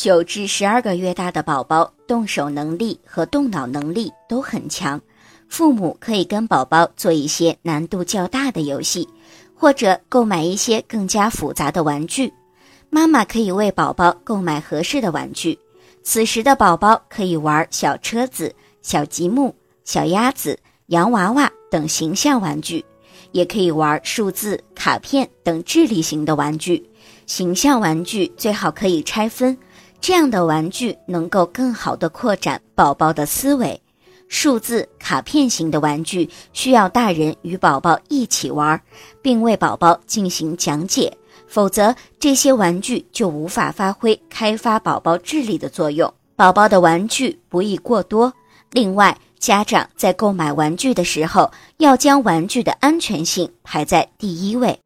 九至十二个月大的宝宝动手能力和动脑能力都很强，父母可以跟宝宝做一些难度较大的游戏，或者购买一些更加复杂的玩具。妈妈可以为宝宝购买合适的玩具。此时的宝宝可以玩小车子、小积木、小鸭子、洋娃娃等形象玩具，也可以玩数字、卡片等智力型的玩具。形象玩具最好可以拆分。这样的玩具能够更好的扩展宝宝的思维。数字卡片型的玩具需要大人与宝宝一起玩，并为宝宝进行讲解，否则这些玩具就无法发挥开发宝宝智力的作用。宝宝的玩具不宜过多。另外，家长在购买玩具的时候，要将玩具的安全性排在第一位。